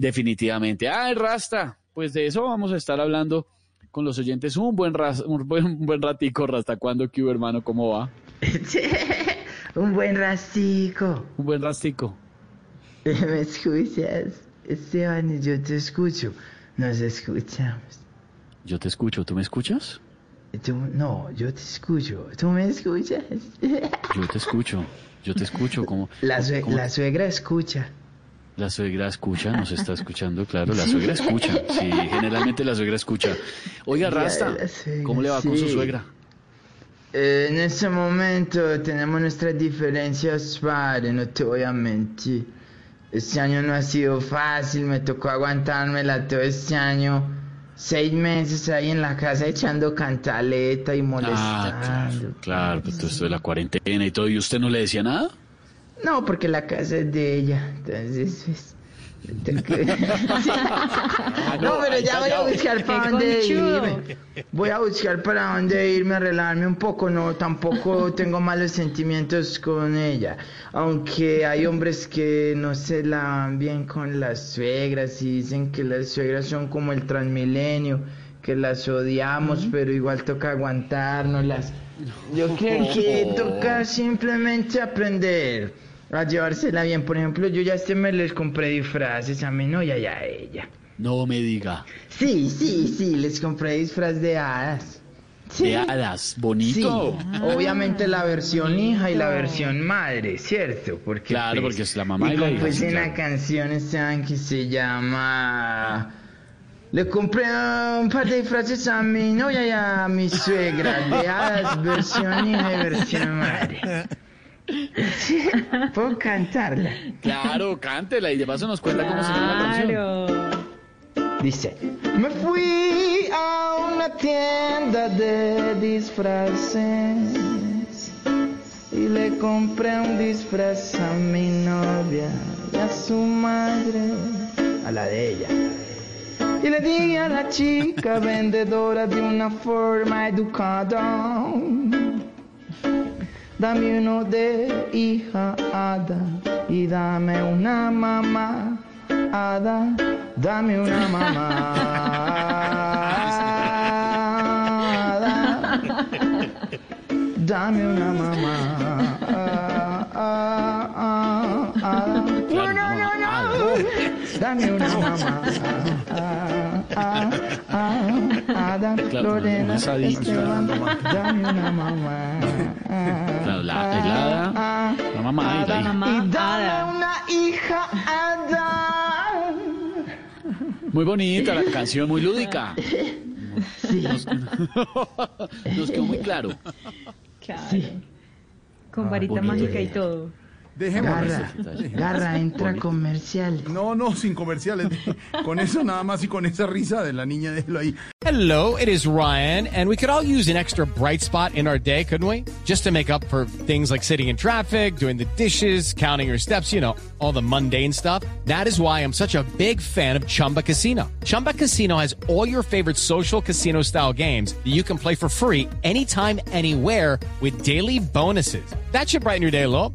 Definitivamente. Ah, el Rasta. Pues de eso vamos a estar hablando con los oyentes un buen, ras- un buen, un buen ratico. Rasta, ¿cuándo, Q, hermano? ¿Cómo va? Un buen rastico. Un buen rastico. ¿Me escuchas? Esteban, yo te escucho. Nos escuchamos. Yo te escucho. ¿Tú me escuchas? Tú, no, yo te escucho. ¿Tú me escuchas? Yo te escucho. Yo te escucho. como La, sue- ¿Cómo? la suegra escucha. La suegra escucha, nos está escuchando, claro, la suegra escucha. Sí, generalmente la suegra escucha. Oiga, Rasta, suegra, ¿cómo le va con su suegra? Eh, en este momento tenemos nuestras diferencias, padre, no te voy a mentir. Este año no ha sido fácil, me tocó aguantármela todo este año. Seis meses ahí en la casa echando cantaleta y Ah, molestando. claro, claro, pues todo esto de la cuarentena y todo. ¿Y usted no le decía nada? No, porque la casa es de ella. Entonces, pues, tengo que- no, pero ya voy a buscar para dónde irme. Voy a buscar para dónde irme a relajarme un poco. No, tampoco tengo malos sentimientos con ella. Aunque hay hombres que no se la van bien con las suegras y dicen que las suegras son como el transmilenio, que las odiamos, pero igual toca aguantárnoslas. Yo creo que toca simplemente aprender a llevársela bien. Por ejemplo, yo ya este me les compré disfraces a mi novia y a ella. No me diga. Sí, sí, sí, les compré disfraz de hadas. Sí. De hadas, Sí, bonito. obviamente la versión hija y la versión madre, ¿cierto? Porque Claro, porque es la mamá y la hija, sí, una claro. canción Esteban, que se llama... Le compré un par de disfraces a mi novia y a mi suegra, de hadas, versión hija y versión madre. Sí, Puedo cantarla. Claro, cántela y de paso nos cuenta cómo se llama la canción. Claro. Dice, me fui a una tienda de disfraces y le compré un disfraz a mi novia y a su madre, a la de ella. Y le dije a la chica vendedora de una forma educada, dame uno de hija hada y dame una mamá hada, dame una mamá dame una mamá dame una mamá hada, Claro, Lorena no es adicto. Esteban, dame una mamá Claro, la, mamá y la y dame una hija hada. Muy bonita la canción, muy lúdica. Sí. Nos, nos quedó muy claro. Claro. Con varita mágica y todo. Dejémoslo. Garra, garra, entra comercial. No, no, sin comerciales. Con eso nada más y con esa risa de la niña, déjelo ahí. Hello, it is Ryan, and we could all use an extra bright spot in our day, couldn't we? Just to make up for things like sitting in traffic, doing the dishes, counting your steps, you know, all the mundane stuff. That is why I'm such a big fan of Chumba Casino. Chumba Casino has all your favorite social casino style games that you can play for free anytime, anywhere with daily bonuses. That should brighten your day a little.